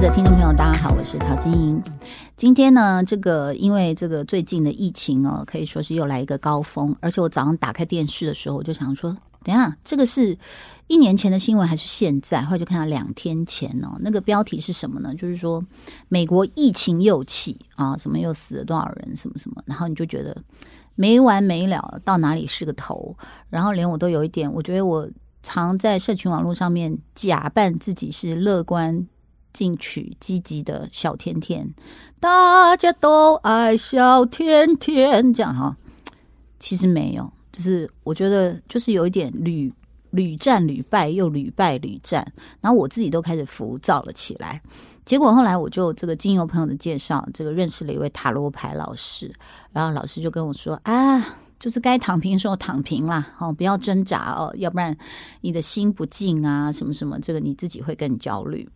的听众朋友，大家好，我是陶晶莹。今天呢，这个因为这个最近的疫情哦，可以说是又来一个高峰。而且我早上打开电视的时候，我就想说，等下这个是一年前的新闻还是现在？后来就看到两天前哦，那个标题是什么呢？就是说美国疫情又起啊，什么又死了多少人，什么什么，然后你就觉得没完没了，到哪里是个头？然后连我都有一点，我觉得我。常在社群网络上面假扮自己是乐观、进取、积极的小甜甜，大家都爱小甜甜，这样哈。其实没有，就是我觉得就是有一点屡屡战屡败，又屡败屡战，然后我自己都开始浮躁了起来。结果后来我就这个经由朋友的介绍，这个认识了一位塔罗牌老师，然后老师就跟我说啊。就是该躺平的时候躺平啦，哦，不要挣扎哦，要不然你的心不静啊，什么什么，这个你自己会更焦虑。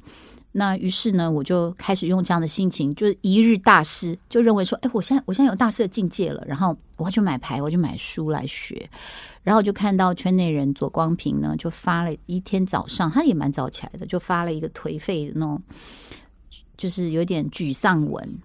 那于是呢，我就开始用这样的心情，就是一日大师，就认为说，哎，我现在我现在有大师的境界了，然后我要去买牌，我就买书来学。然后就看到圈内人左光平呢，就发了一天早上，他也蛮早起来的，就发了一个颓废的那种，就是有点沮丧文。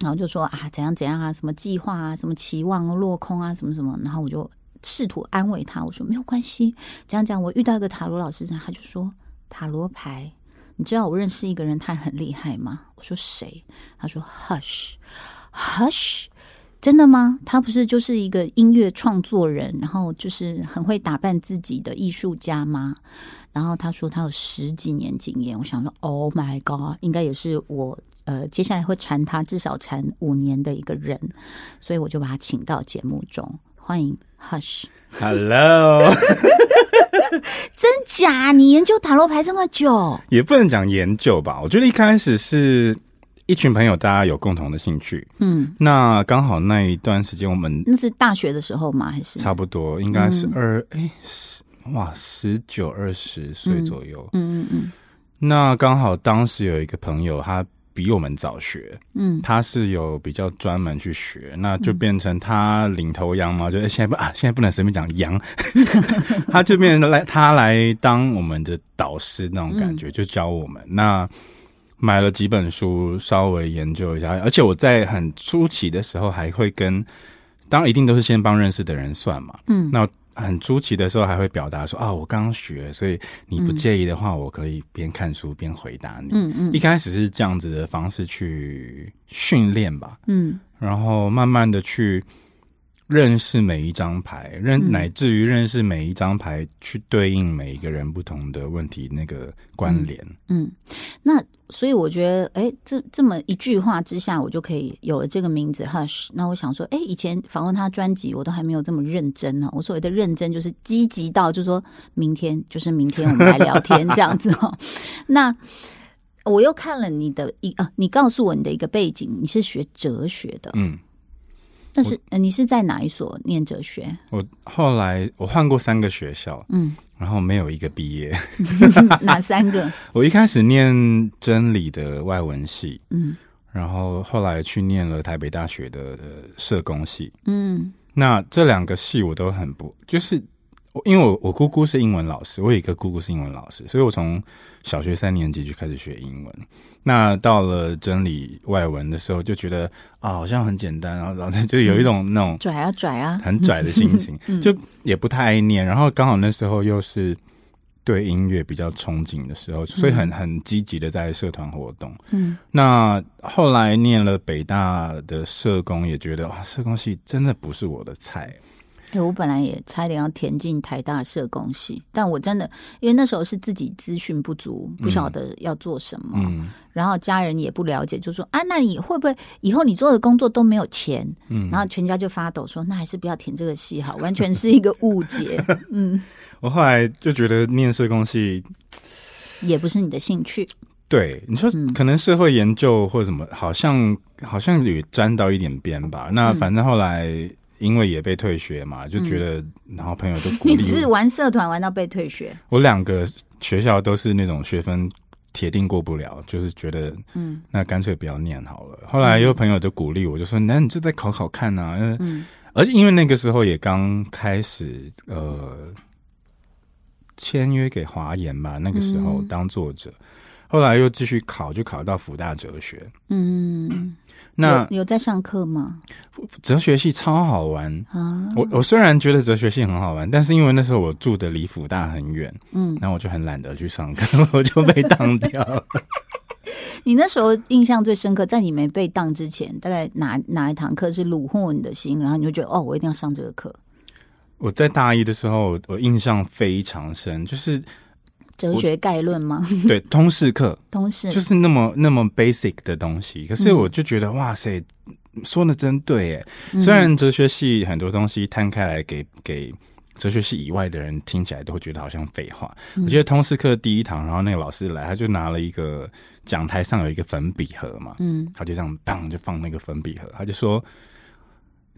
然后就说啊，怎样怎样啊，什么计划啊，什么期望落空啊，什么什么。然后我就试图安慰他，我说没有关系，这样讲。我遇到一个塔罗老师，他就说塔罗牌，你知道我认识一个人，他很厉害吗？我说谁？他说 Hush，Hush，真的吗？他不是就是一个音乐创作人，然后就是很会打扮自己的艺术家吗？然后他说他有十几年经验。我想说，Oh my God，应该也是我。呃，接下来会缠他至少缠五年的一个人，所以我就把他请到节目中，欢迎 Hush，Hello，真假？你研究塔罗牌这么久，也不能讲研究吧？我觉得一开始是一群朋友，大家有共同的兴趣，嗯，那刚好那一段时间我们那是大学的时候吗？还是差不多，应该是二哎十哇十九二十岁左右，嗯嗯嗯，那刚好当时有一个朋友他。比我们早学，嗯，他是有比较专门去学，那就变成他领头羊嘛，就现在不啊，现在不能随便讲羊，他就变成来他来当我们的导师那种感觉，就教我们。那买了几本书，稍微研究一下，而且我在很初期的时候还会跟，当然一定都是先帮认识的人算嘛，嗯，那。很初期的时候还会表达说啊，我刚学，所以你不介意的话，我可以边看书边回答你。嗯嗯，一开始是这样子的方式去训练吧。嗯，然后慢慢的去。认识每一张牌，认乃至于认识每一张牌，去对应每一个人不同的问题那个关联。嗯，那所以我觉得，哎，这这么一句话之下，我就可以有了这个名字 Hush。那我想说，哎，以前访问他专辑，我都还没有这么认真呢。我所谓的认真，就是积极到，就是说明天就是明天我们来聊天这样子哦。那我又看了你的一啊，你告诉我你的一个背景，你是学哲学的，嗯。但是，你是在哪一所念哲学？我后来我换过三个学校，嗯，然后没有一个毕业。哪三个？我一开始念真理的外文系，嗯，然后后来去念了台北大学的社工系，嗯，那这两个系我都很不就是。因为我我姑姑是英文老师，我有一个姑姑是英文老师，所以我从小学三年级就开始学英文。那到了真理外文的时候，就觉得啊，好像很简单，然后然后就有一种那种拽啊拽啊，很拽的心情，就也不太爱念。然后刚好那时候又是对音乐比较憧憬的时候，所以很很积极的在社团活动。嗯，那后来念了北大的社工，也觉得哇，社工系真的不是我的菜。我本来也差点要填进台大社工系，但我真的因为那时候是自己资讯不足，不晓得要做什么，然后家人也不了解，就说啊，那你会不会以后你做的工作都没有钱？嗯，然后全家就发抖说，那还是不要填这个系好，完全是一个误解。嗯，我后来就觉得念社工系也不是你的兴趣。对，你说可能社会研究或者什么，好像好像也沾到一点边吧。那反正后来。因为也被退学嘛，就觉得，然后朋友都 鼓励。你是玩社团玩到被退学？我两个学校都是那种学分铁定过不了，就是觉得，嗯，那干脆不要念好了。后来有朋友就鼓励我，就说：“那你就再考考看呐。”嗯，而且因为那个时候也刚开始，呃，签约给华研嘛，那个时候当作者。后来又继续考，就考到福大哲学。嗯，那有在上课吗？哲学系超好玩啊！我我虽然觉得哲学系很好玩，但是因为那时候我住的离福大很远，嗯，然后我就很懒得去上课，我就被当掉了。你那时候印象最深刻，在你没被当之前，大概哪哪一堂课是虏获你的心，然后你就觉得哦，我一定要上这个课。我在大一的时候，我印象非常深，就是哲学概论吗？对，通识课，通识就是那么那么 basic 的东西。可是我就觉得，哇塞，说的真对哎！虽然哲学系很多东西摊开来给给。哲学系以外的人听起来都会觉得好像废话。我觉得通识课第一堂，然后那个老师来，他就拿了一个讲台上有一个粉笔盒嘛，嗯，他就这样当就放那个粉笔盒，他就说：“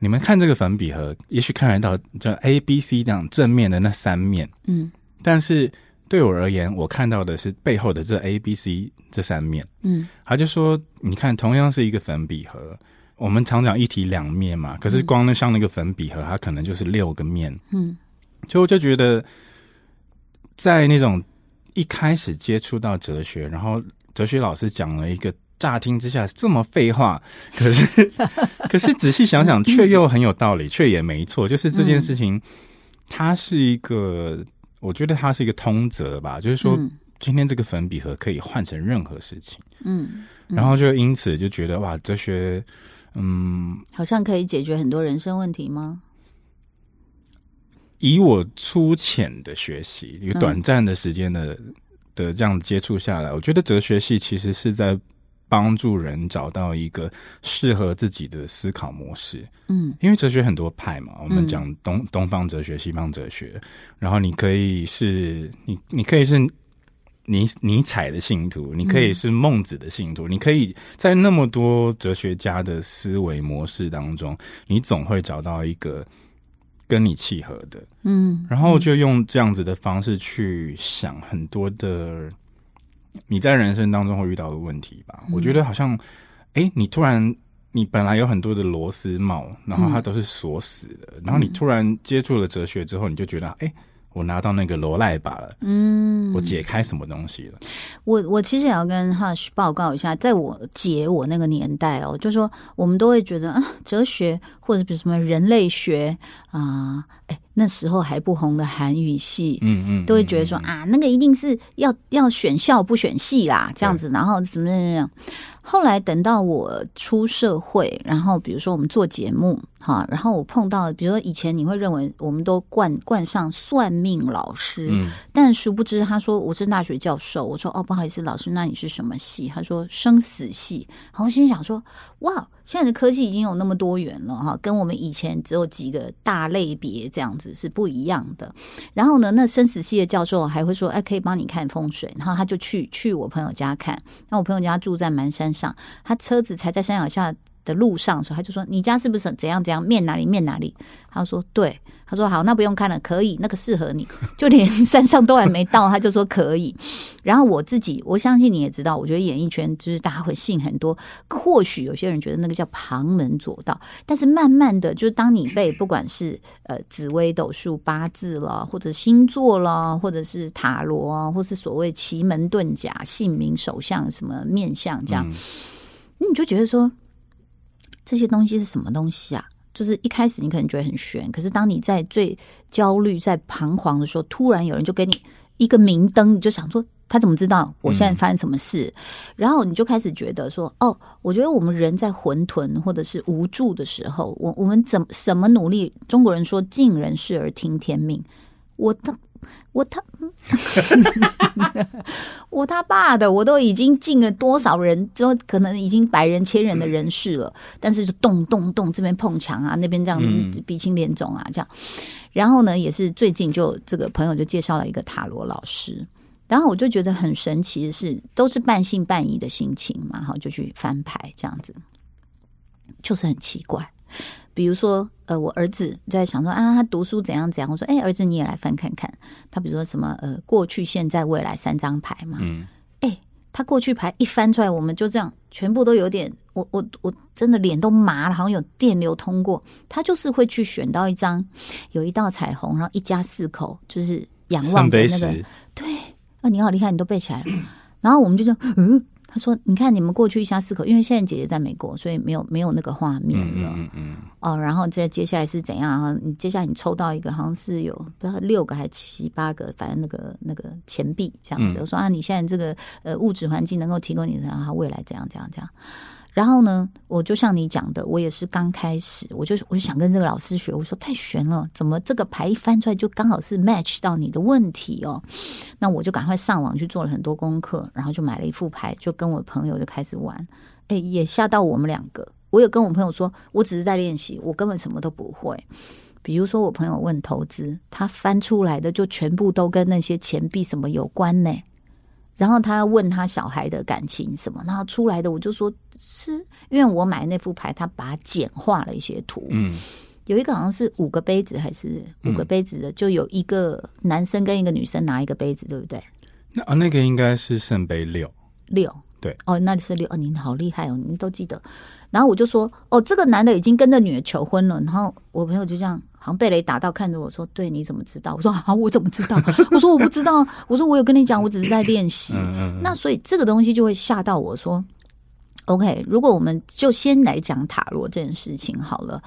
你们看这个粉笔盒，也许看得到这 A、B、C 这样正面的那三面，嗯，但是对我而言，我看到的是背后的这 A、B、C 这三面，嗯，他就说：你看，同样是一个粉笔盒。”我们常讲一体两面嘛，可是光那像那个粉笔盒，它可能就是六个面，嗯。所以我就觉得，在那种一开始接触到哲学，然后哲学老师讲了一个乍听之下这么废话，可是 可是仔细想想，却又很有道理，却也没错。就是这件事情，它是一个，我觉得它是一个通则吧。就是说，今天这个粉笔盒可以换成任何事情，嗯。然后就因此就觉得，哇，哲学，嗯，好像可以解决很多人生问题吗？以我粗浅的学习，一个短暂的时间的的这样接触下来，我觉得哲学系其实是在帮助人找到一个适合自己的思考模式。嗯，因为哲学很多派嘛，我们讲东东方哲学、西方哲学，然后你可以是你，你可以是尼尼采的信徒，你可以是孟子的信徒，你可以在那么多哲学家的思维模式当中，你总会找到一个。跟你契合的，嗯，然后就用这样子的方式去想很多的你在人生当中会遇到的问题吧。我觉得好像，哎，你突然你本来有很多的螺丝帽，然后它都是锁死的，然后你突然接触了哲学之后，你就觉得，哎。我拿到那个罗赖把了，嗯，我解开什么东西了？我我其实也要跟 Hush 报告一下，在我解我那个年代哦，就说我们都会觉得啊，哲学或者比如什么人类学啊，哎，那时候还不红的韩语系，嗯嗯，都会觉得说啊，那个一定是要要选校不选系啦，这样子，然后怎么怎么样。后来等到我出社会，然后比如说我们做节目哈，然后我碰到，比如说以前你会认为我们都冠冠上算命老师，嗯，但殊不知他说我是大学教授，我说哦不好意思老师，那你是什么系？他说生死系，然后心想说哇，现在的科技已经有那么多元了哈，跟我们以前只有几个大类别这样子是不一样的。然后呢，那生死系的教授还会说哎可以帮你看风水，然后他就去去我朋友家看，那我朋友家住在满山。上，他车子才在山脚下的路上的时候，他就说：“你家是不是怎样怎样？面哪里面哪里？”他说：“对。”他说：“好，那不用看了，可以，那个适合你。就连山上都还没到，他就说可以。然后我自己，我相信你也知道，我觉得演艺圈就是大家会信很多。或许有些人觉得那个叫旁门左道，但是慢慢的，就是当你被不管是呃紫微斗数、八字了，或者星座了，或者是塔罗啊，或是所谓奇门遁甲、姓名、手相、什么面相这样，你就觉得说这些东西是什么东西啊？”就是一开始你可能觉得很悬，可是当你在最焦虑、在彷徨的时候，突然有人就给你一个明灯，你就想说他怎么知道我现在发生什么事？然后你就开始觉得说，哦，我觉得我们人在混沌或者是无助的时候，我我们怎什么努力？中国人说尽人事而听天命，我的。我他，我他爸的，我都已经进了多少人，之后可能已经百人千人的人事了，但是就动动动，这边碰墙啊，那边这样鼻青脸肿啊，这样。然后呢，也是最近就这个朋友就介绍了一个塔罗老师，然后我就觉得很神奇的是，都是半信半疑的心情嘛，哈，就去翻牌这样子，就是很奇怪。比如说，呃，我儿子在想说啊，他读书怎样怎样。我说，哎，儿子你也来翻看看。他比如说什么，呃，过去、现在、未来三张牌嘛。嗯。哎，他过去牌一翻出来，我们就这样全部都有点，我我我真的脸都麻了，好像有电流通过。他就是会去选到一张有一道彩虹，然后一家四口就是仰望着那个。对，啊，你好厉害，你都背起来了。然后我们就说，嗯。他说：“你看，你们过去一家四口，因为现在姐姐在美国，所以没有没有那个画面了。嗯嗯哦，然后再接下来是怎样啊？你接下来你抽到一个，好像是有不知道六个还七八个，反正那个那个钱币这样子。我说啊，你现在这个呃物质环境能够提供你，然后未来怎样怎样怎样。”然后呢，我就像你讲的，我也是刚开始，我就我就想跟这个老师学。我说太悬了，怎么这个牌一翻出来就刚好是 match 到你的问题哦？那我就赶快上网去做了很多功课，然后就买了一副牌，就跟我朋友就开始玩。哎，也吓到我们两个。我有跟我朋友说，我只是在练习，我根本什么都不会。比如说，我朋友问投资，他翻出来的就全部都跟那些钱币什么有关呢？然后他要问他小孩的感情什么，然后出来的我就说是因为我买那副牌，他把它简化了一些图。嗯，有一个好像是五个杯子还是五个杯子的，就有一个男生跟一个女生拿一个杯子，对不对？那啊，那个应该是圣杯六六。对哦，那里是六哦，您好厉害哦，您都记得。然后我就说哦，这个男的已经跟那女的求婚了。然后我朋友就这样。好像被雷打到，看着我说：“对，你怎么知道？”我说：“啊，我怎么知道？” 我说：“我不知道。”我说：“我有跟你讲，我只是在练习。”那所以这个东西就会吓到我说：“OK，如果我们就先来讲塔罗这件事情好了。”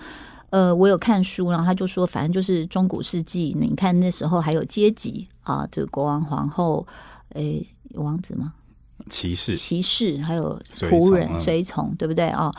呃，我有看书，然后他就说，反正就是中古世纪，你看那时候还有阶级啊，这个国王、皇后，诶，王子吗？骑士、骑士，还有仆人、随从，对不对啊？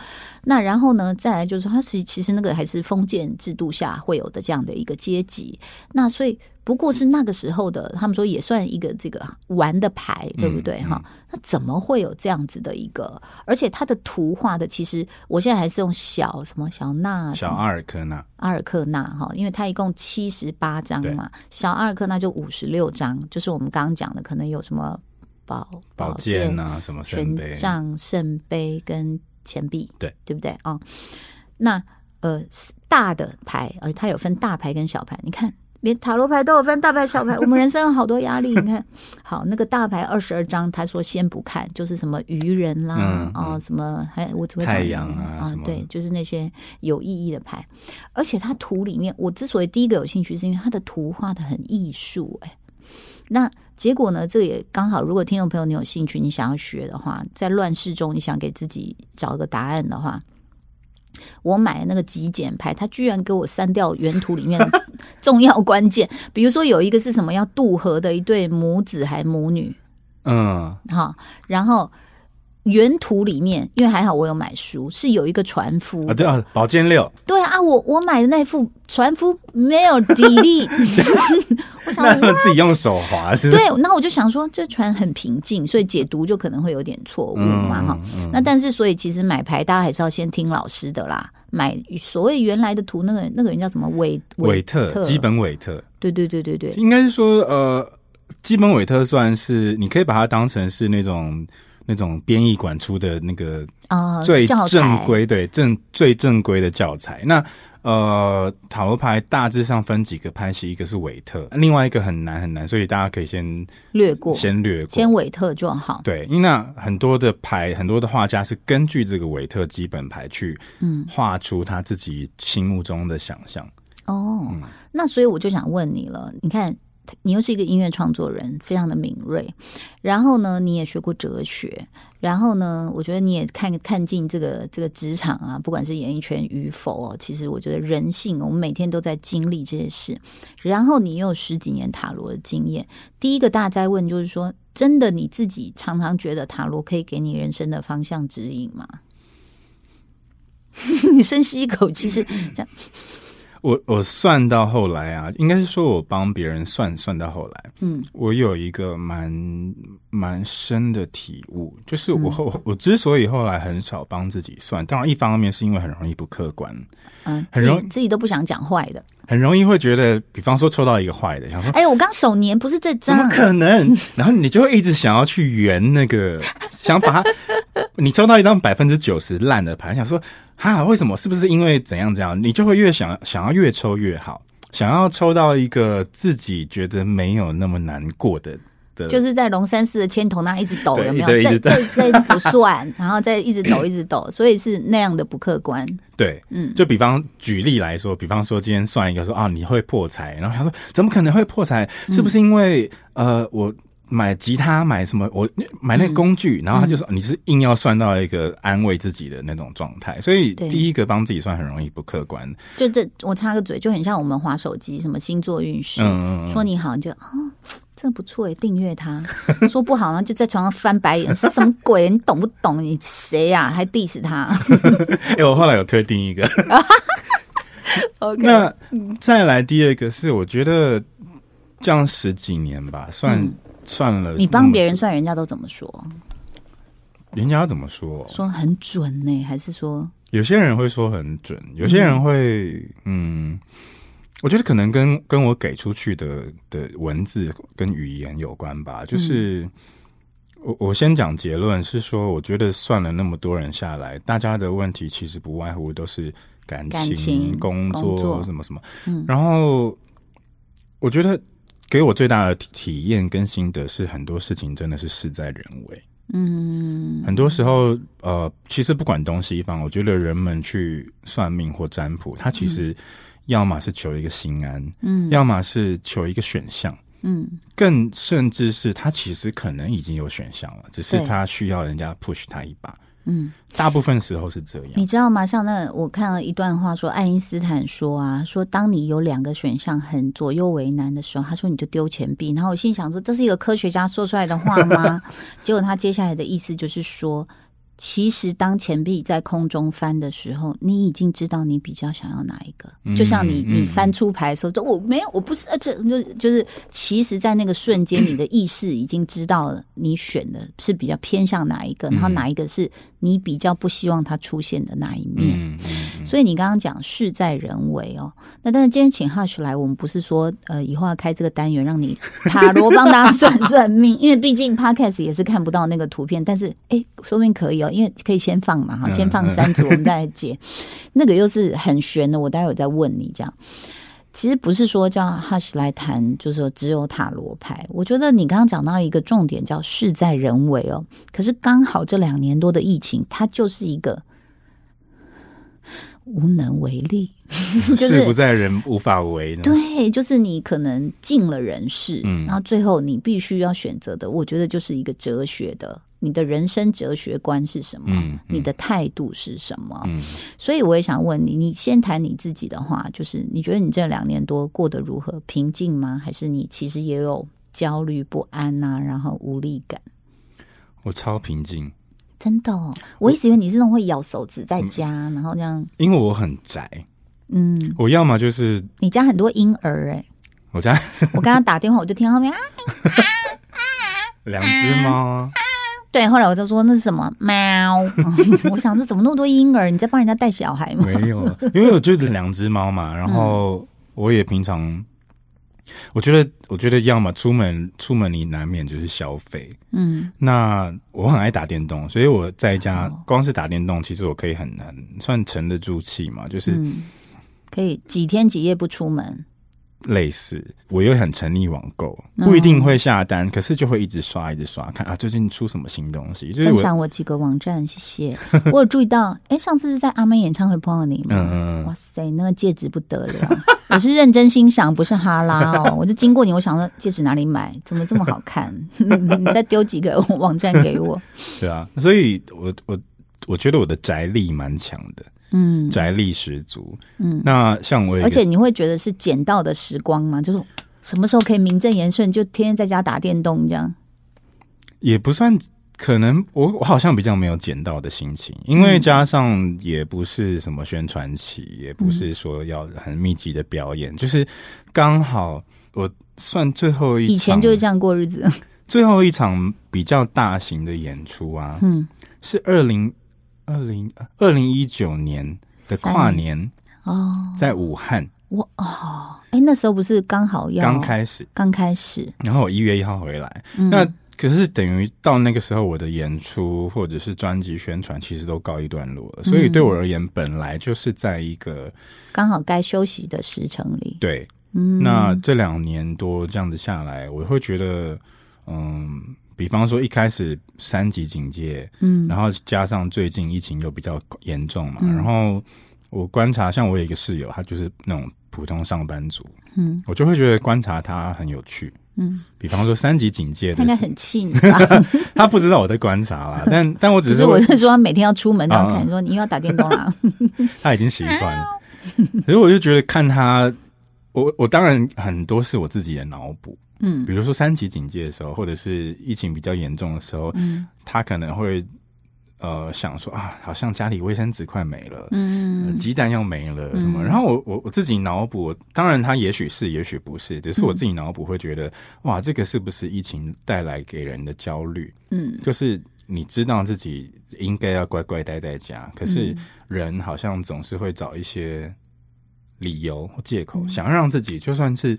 那然后呢，再来就是说，他是其实那个还是封建制度下会有的这样的一个阶级。那所以不过是那个时候的，他们说也算一个这个玩的牌，对不对哈？那怎么会有这样子的一个？而且他的图画的，其实我现在还是用小什么小纳、小阿尔克纳、阿尔克纳哈，因为它一共七十八张嘛，小阿尔克纳就五十六张，就是我们刚刚讲的，可能有什么。宝宝剑啊，什么权杖、圣杯跟钱币，对对不对啊？那呃，大的牌，呃，它有分大牌跟小牌。你看，连塔罗牌都有分大牌、小牌。我们人生有好多压力。你看，好那个大牌二十二张，他说先不看，就是什么愚人啦，哦，什么还我只会太阳啊，对，就是那些有意义的牌。而且它图里面，我之所以第一个有兴趣，是因为它的图画的很艺术，哎。那结果呢？这也刚好，如果听众朋友你有兴趣，你想要学的话，在乱世中你想给自己找一个答案的话，我买那个极简牌，它居然给我删掉原图里面的重要关键，比如说有一个是什么要渡河的一对母子还母女，嗯，好，然后。原图里面，因为还好我有买书，是有一个船夫。啊，对啊，宝剑六，对啊，我我买的那副船夫没有底力，我想自己用手划是，对，那我就想说这船很平静，所以解读就可能会有点错误嘛哈。那但是所以其实买牌大家还是要先听老师的啦，买所谓原来的图，那个那个人叫什么？韦韦特，基本韦特，对对对对对，应该是说呃，基本韦特算是你可以把它当成是那种。那种编译馆出的那个啊最正规对正最正规的教材。那呃塔罗牌大致上分几个派系，一个是韦特，另外一个很难很难，所以大家可以先略过，先略过，先韦特就好。对，因为那很多的牌，很多的画家是根据这个韦特基本牌去嗯画出他自己心目中的想象。哦，那所以我就想问你了，你看。你又是一个音乐创作人，非常的敏锐。然后呢，你也学过哲学。然后呢，我觉得你也看看尽这个这个职场啊，不管是演艺圈与否哦，其实我觉得人性，我们每天都在经历这些事。然后你又有十几年塔罗的经验。第一个大灾问就是说，真的你自己常常觉得塔罗可以给你人生的方向指引吗？你深吸一口气，是这样。我我算到后来啊，应该是说我帮别人算算到后来，嗯，我有一个蛮蛮深的体悟，就是我后我之所以后来很少帮自己算，当然一方面是因为很容易不客观，嗯，很容易自己都不想讲坏的，很容易会觉得，比方说抽到一个坏的，想说，哎，我刚手年不是这张，怎么可能？然后你就会一直想要去圆那个，想把它，你抽到一张百分之九十烂的牌，想说。哈，为什么？是不是因为怎样怎样？你就会越想想要越抽越好，想要抽到一个自己觉得没有那么难过的的，就是在龙山寺的签头那一直抖，有没有？这 这这不算，然后再一直抖一直抖，所以是那样的不客观。对，嗯，就比方举例来说，比方说今天算一个说啊，你会破财，然后他说怎么可能会破财？是不是因为呃我？买吉他，买什么？我买那个工具，然后他就说你是硬要算到一个安慰自己的那种状态，所以第一个帮自己算很容易不客观。就这，我插个嘴，就很像我们划手机，什么星座运势，说你好，就啊，这不错哎，订阅他；说不好，然后就在床上翻白眼，是什么鬼？你懂不懂？你谁呀？还 diss 他？哎，我后来有推定一个。那再来第二个是，我觉得这样十几年吧，算。算了，你帮别人算，人家都怎么说？人家怎么说？说很准呢，还是说有些人会说很准，有些人会嗯，我觉得可能跟跟我给出去的的文字跟语言有关吧。就是我我先讲结论是说，我觉得算了那么多人下来，大家的问题其实不外乎都是感情、工作什么什么。嗯，然后我觉得。给我最大的体验跟心得是，很多事情真的是事在人为。嗯，很多时候，呃，其实不管东西方，我觉得人们去算命或占卜，他其实要么是求一个心安，嗯，要么是求一个选项，嗯，更甚至是他其实可能已经有选项了，只是他需要人家 push 他一把。嗯，大部分时候是这样，你知道吗？像那我看了一段话，说爱因斯坦说啊，说当你有两个选项很左右为难的时候，他说你就丢钱币。然后我心想说，这是一个科学家说出来的话吗？结果他接下来的意思就是说。其实，当钱币在空中翻的时候，你已经知道你比较想要哪一个。就像你，你翻出牌的时候，说我没有，我不是，这就就是，其实，在那个瞬间，你的意识已经知道了你选的是比较偏向哪一个，然后哪一个是你比较不希望它出现的那一面。所以你刚刚讲事在人为哦，那但是今天请 Hush 来，我们不是说呃以后要开这个单元让你塔罗帮大家算算命，因为毕竟 Podcast 也是看不到那个图片，但是哎，说不定可以哦。因为可以先放嘛，哈，先放三组，我们再来解。那个又是很悬的，我待会再问你。这样，其实不是说叫 Hush 来谈，就是说只有塔罗牌。我觉得你刚刚讲到一个重点，叫事在人为哦。可是刚好这两年多的疫情，它就是一个无能为力，事不在人，无法为。对，就是你可能尽了人事，嗯，然后最后你必须要选择的，我觉得就是一个哲学的。你的人生哲学观是什么？你的态度是什么？所以我也想问你，你先谈你自己的话，就是你觉得你这两年多过得如何？平静吗？还是你其实也有焦虑不安呐？然后无力感？我超平静，真的。我一直以为你是那种会咬手指在家，然后这样。因为我很宅，嗯，我要么就是你家很多婴儿哎，我家我刚刚打电话，我就听后面啊，两只猫。对，后来我就说那是什么猫？我想说怎么那么多婴儿？你在帮人家带小孩吗？没有，因为我就两只猫嘛。然后我也平常，我觉得，我觉得要么出门出门你难免就是消费。嗯，那我很爱打电动，所以我在家光是打电动，其实我可以很难算沉得住气嘛，就是可以几天几夜不出门。类似，我又很沉溺网购，不一定会下单，可是就会一直刷，一直刷，看啊，最近出什么新东西。分享我几个网站，谢谢。我有注意到，哎，上次是在阿妹演唱会碰到你吗？嗯嗯。哇塞，那个戒指不得了，我是认真欣赏，不是哈拉哦。我就经过你，我想说戒指哪里买？怎么这么好看？你再丢几个网站给我。对啊，所以我我我觉得我的宅力蛮强的。嗯，宅力十足。嗯，那像我，而且你会觉得是捡到的时光吗？就是什么时候可以名正言顺，就天天在家打电动这样？也不算，可能我我好像比较没有捡到的心情，因为加上也不是什么宣传期，也不是说要很密集的表演，就是刚好我算最后一，以前就是这样过日子。最后一场比较大型的演出啊，嗯，是二零。二零二零一九年的跨年哦，在武汉。我哦，哎，那时候不是刚好要刚开始，刚开始，然后我一月一号回来，那可是等于到那个时候，我的演出或者是专辑宣传其实都告一段落了，所以对我而言，本来就是在一个刚好该休息的时程里。对，嗯，那这两年多这样子下来，我会觉得，嗯。比方说一开始三级警戒，嗯，然后加上最近疫情又比较严重嘛，然后我观察，像我有一个室友，他就是那种普通上班族，嗯，我就会觉得观察他很有趣，嗯，比方说三级警戒，他应该很气你吧？他不知道我在观察啦，但但我只是我是说他每天要出门都要看，说你又要打电动了，他已经习惯了。可是我就觉得看他，我我当然很多是我自己的脑补，嗯，比如说三级警戒的时候，或者是疫情比较严重的时候，嗯，他可能会。呃，想说啊，好像家里卫生纸快没了，嗯，鸡蛋要没了，什么？然后我我我自己脑补，当然他也许是，也许不是，只是我自己脑补会觉得，哇，这个是不是疫情带来给人的焦虑？嗯，就是你知道自己应该要乖乖待在家，可是人好像总是会找一些理由或借口，想要让自己就算是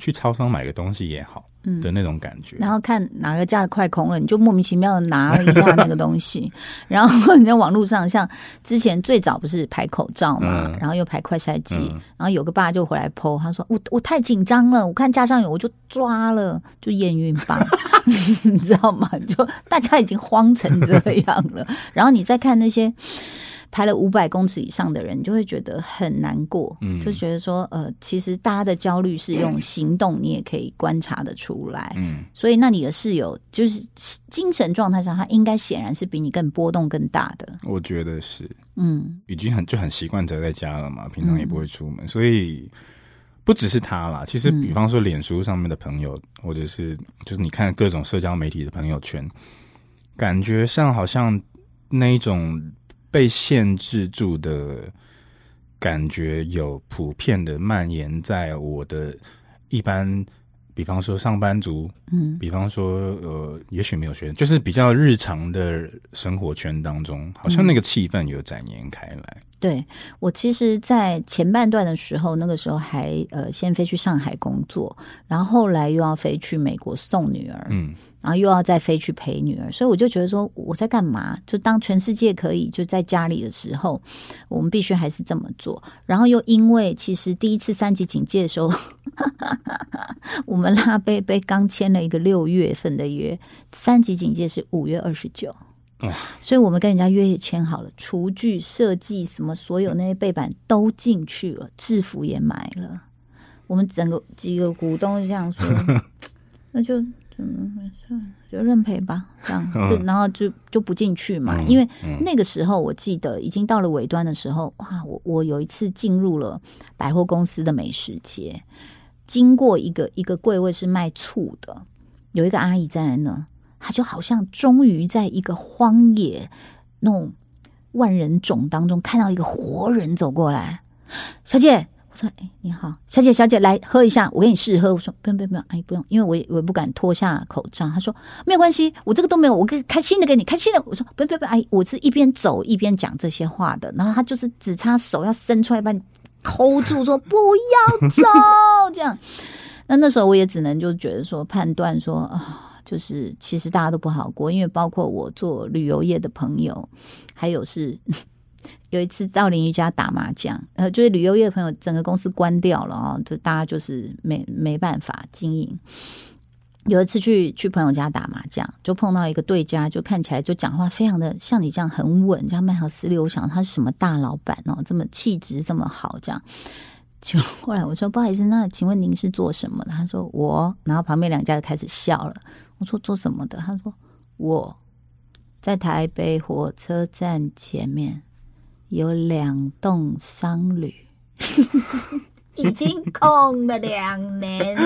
去超商买个东西也好。的那种感觉，然后看哪个架快空了，你就莫名其妙的拿了一下那个东西，然后你在网络上，像之前最早不是排口罩嘛，然后又排快筛剂，然后有个爸就回来剖，他说我我太紧张了，我看架上有我就抓了，就验孕棒，你知道吗？就大家已经慌成这样了，然后你再看那些。排了五百公尺以上的人，就会觉得很难过，就觉得说，呃，其实大家的焦虑是用行动，你也可以观察的出来。嗯，所以那你的室友就是精神状态上，他应该显然是比你更波动更大的。我觉得是，嗯，已经很就很习惯宅在家了嘛，平常也不会出门，所以不只是他啦。其实，比方说脸书上面的朋友，或者是就是你看各种社交媒体的朋友圈，感觉上好像那一种。被限制住的感觉有普遍的蔓延在我的一般，比方说上班族，嗯，比方说呃，也许没有学生，就是比较日常的生活圈当中，好像那个气氛有展延开来。对我，其实，在前半段的时候，那个时候还呃，先飞去上海工作，然后后来又要飞去美国送女儿，嗯。然后又要再飞去陪女儿，所以我就觉得说我在干嘛？就当全世界可以就在家里的时候，我们必须还是这么做。然后又因为其实第一次三级警戒的时候，我们拉贝贝刚签了一个六月份的约，三级警戒是五月二十九，所以我们跟人家约也签好了，厨具设计什么所有那些背板都进去了，制服也买了，我们整个几个股东这样说，那就。嗯，没事，就认赔吧，这样，就然后就就不进去嘛。因为那个时候我记得已经到了尾端的时候，哇，我我有一次进入了百货公司的美食街，经过一个一个柜位是卖醋的，有一个阿姨在那，她就好像终于在一个荒野那种万人冢当中看到一个活人走过来，小姐。我说：“哎，你好，小姐，小姐，来喝一下，我给你试喝。”我说：“不用，不用，不用，阿姨不用，因为我也我也不敢脱下口罩。”他说：“没有关系，我这个都没有，我给开心的给你，开心的。”我说：“不用，不用，不用阿姨，我是一边走一边讲这些话的。”然后他就是只差手要伸出来把你抠住，说：“不要走。”这样，那那时候我也只能就觉得说判断说啊，就是其实大家都不好过，因为包括我做旅游业的朋友，还有是。有一次到邻居家打麻将，呃，就是旅游业的朋友，整个公司关掉了啊，就大家就是没没办法经营。有一次去去朋友家打麻将，就碰到一个对家，就看起来就讲话非常的像你这样很稳，这样慢条斯理。我想他是什么大老板哦，这么气质这么好，这样。就后来我说不好意思，那请问您是做什么的？他说我，然后旁边两家就开始笑了。我说做什么的？他说我在台北火车站前面。有两栋商旅，已经空了两年，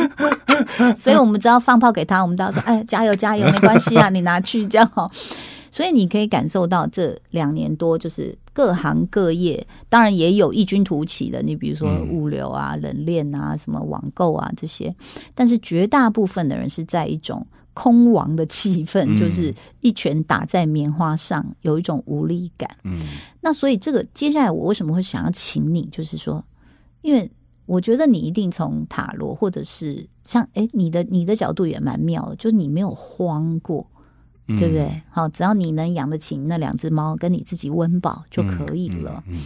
所以我们只要放炮给他，我们都要说：“哎，加油加油，没关系啊，你拿去这样。”所以你可以感受到这两年多，就是各行各业，当然也有异军突起的，你比如说物流啊、冷链啊、什么网购啊这些，但是绝大部分的人是在一种。空亡的气氛，就是一拳打在棉花上，有一种无力感。嗯，那所以这个接下来我为什么会想要请你？就是说，因为我觉得你一定从塔罗，或者是像哎，你的你的角度也蛮妙的，就是你没有慌过，对不对？好，只要你能养得起那两只猫，跟你自己温饱就可以了。嗯，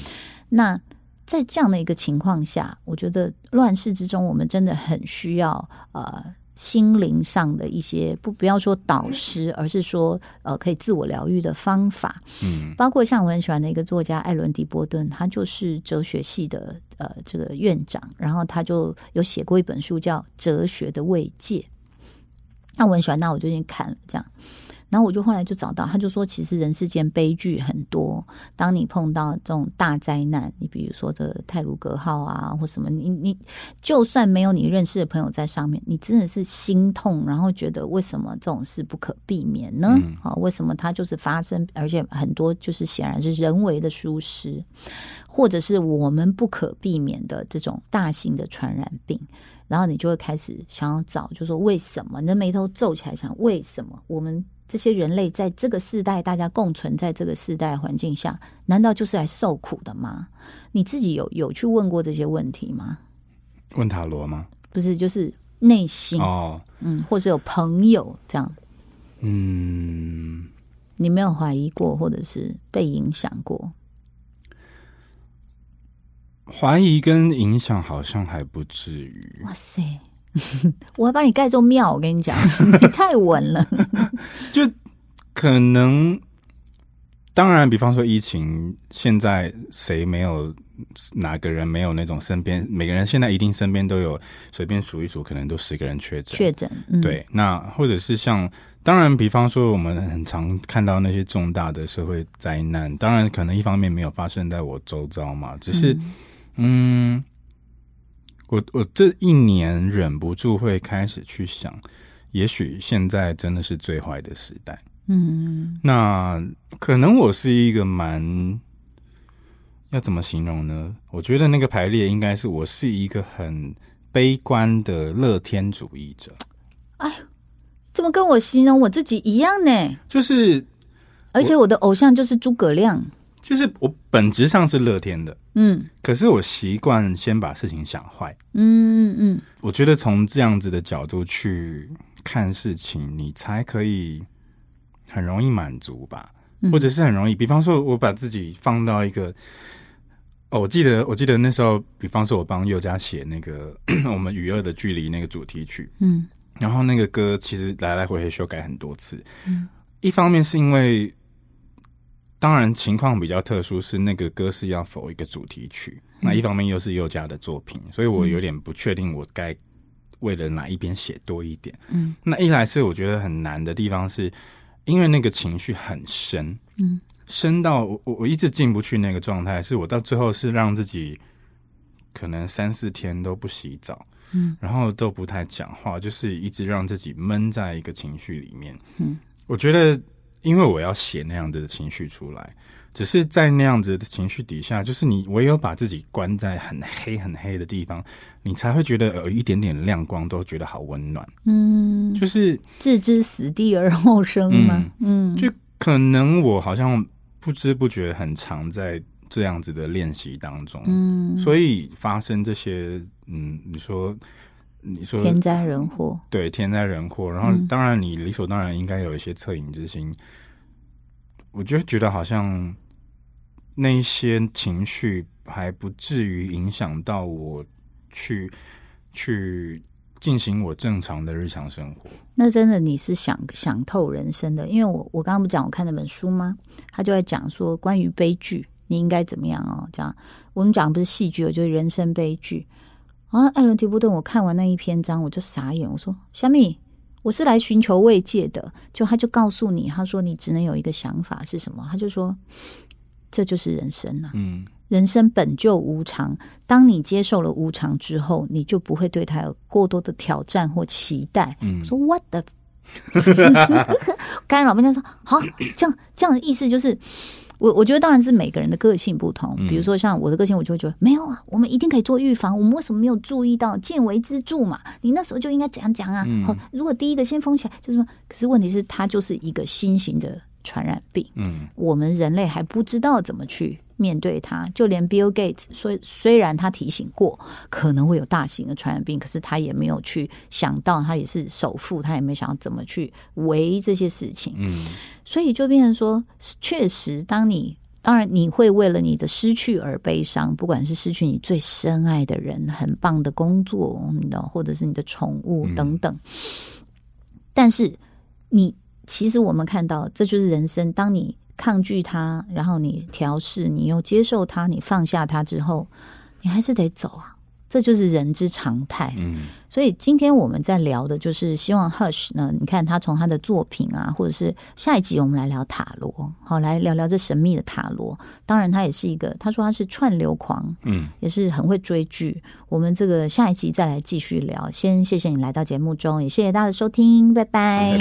那在这样的一个情况下，我觉得乱世之中，我们真的很需要呃。心灵上的一些不不要说导师，而是说呃可以自我疗愈的方法，嗯，包括像我很喜欢的一个作家艾伦迪波顿，他就是哲学系的呃这个院长，然后他就有写过一本书叫《哲学的慰藉》，那我很喜欢，那我最近看了这样。然后我就后来就找到，他就说，其实人世间悲剧很多。当你碰到这种大灾难，你比如说这泰鲁格号啊，或什么，你你就算没有你认识的朋友在上面，你真的是心痛，然后觉得为什么这种事不可避免呢？啊，为什么它就是发生，而且很多就是显然是人为的疏失，或者是我们不可避免的这种大型的传染病。然后你就会开始想要找，就说为什么？你的眉头皱起来，想为什么我们？这些人类在这个世代，大家共存在这个世代环境下，难道就是来受苦的吗？你自己有有去问过这些问题吗？问塔罗吗？不是，就是内心哦，嗯，或是有朋友这样，嗯，你没有怀疑过，或者是被影响过？怀疑跟影响好像还不至于。哇塞！我要把你盖座庙，我跟你讲，你太稳了。就可能，当然，比方说疫情，现在谁没有哪个人没有那种身边，每个人现在一定身边都有，随便数一数，可能都十个人确诊。确诊，对。那或者是像，当然，比方说我们很常看到那些重大的社会灾难，当然可能一方面没有发生在我周遭嘛，只是，嗯。我我这一年忍不住会开始去想，也许现在真的是最坏的时代。嗯，那可能我是一个蛮要怎么形容呢？我觉得那个排列应该是我是一个很悲观的乐天主义者。哎，怎么跟我形容我自己一样呢？就是，而且我的偶像就是诸葛亮。就是我本质上是乐天的，嗯，可是我习惯先把事情想坏，嗯嗯嗯，我觉得从这样子的角度去看事情，你才可以很容易满足吧，或者是很容易，比方说，我把自己放到一个，哦，我记得，我记得那时候，比方说，我帮佑嘉写那个 我们与恶的距离那个主题曲，嗯，然后那个歌其实来来回回修改很多次，嗯，一方面是因为。当然，情况比较特殊，是那个歌是要否一个主题曲。那一方面又是佑嘉的作品，所以我有点不确定我该为了哪一边写多一点。嗯，那一来是我觉得很难的地方，是因为那个情绪很深，嗯，深到我我一直进不去那个状态。是我到最后是让自己可能三四天都不洗澡，嗯，然后都不太讲话，就是一直让自己闷在一个情绪里面。嗯，我觉得。因为我要写那样子的情绪出来，只是在那样子的情绪底下，就是你唯有把自己关在很黑很黑的地方，你才会觉得有一点点亮光，都觉得好温暖。嗯，就是置之死地而后生吗？嗯，就可能我好像不知不觉很常在这样子的练习当中，嗯，所以发生这些，嗯，你说。你说天灾人祸，对天灾人祸，然后当然你理所当然应该有一些恻隐之心。我就觉得好像那些情绪还不至于影响到我去去进行我正常的日常生活。那真的你是想想透人生的，因为我我刚刚不讲我看那本书吗？他就在讲说关于悲剧你应该怎么样哦？这样我们讲不是戏剧，就是人生悲剧。啊，艾伦·提布顿，我看完那一篇章，我就傻眼。我说：“小米，我是来寻求慰藉的。”就他就告诉你，他说：“你只能有一个想法是什么？”他就说：“这就是人生啊，嗯，人生本就无常。当你接受了无常之后，你就不会对他有过多的挑战或期待。”嗯，说 “What the？” 刚才老班就说：“好，这样这样的意思就是。”我我觉得当然是每个人的个性不同，比如说像我的个性，我就会觉得没有啊，我们一定可以做预防。我们为什么没有注意到见微知著嘛？你那时候就应该怎样讲啊？好，如果第一个先封起来，就是说，可是问题是它就是一个新型的传染病，嗯，我们人类还不知道怎么去。面对他，就连 Bill Gates 虽虽然他提醒过可能会有大型的传染病，可是他也没有去想到，他也是首富，他也没想到怎么去围这些事情。嗯，所以就变成说，确实，当你当然你会为了你的失去而悲伤，不管是失去你最深爱的人、很棒的工作，你的或者是你的宠物等等。但是你其实我们看到，这就是人生。当你抗拒它，然后你调试，你又接受它，你放下它之后，你还是得走啊。这就是人之常态。嗯，所以今天我们在聊的就是希望 Hush 呢，你看他从他的作品啊，或者是下一集我们来聊塔罗，好来聊聊这神秘的塔罗。当然，他也是一个，他说他是串流狂，嗯，也是很会追剧。我们这个下一集再来继续聊。先谢谢你来到节目中，也谢谢大家的收听，拜拜。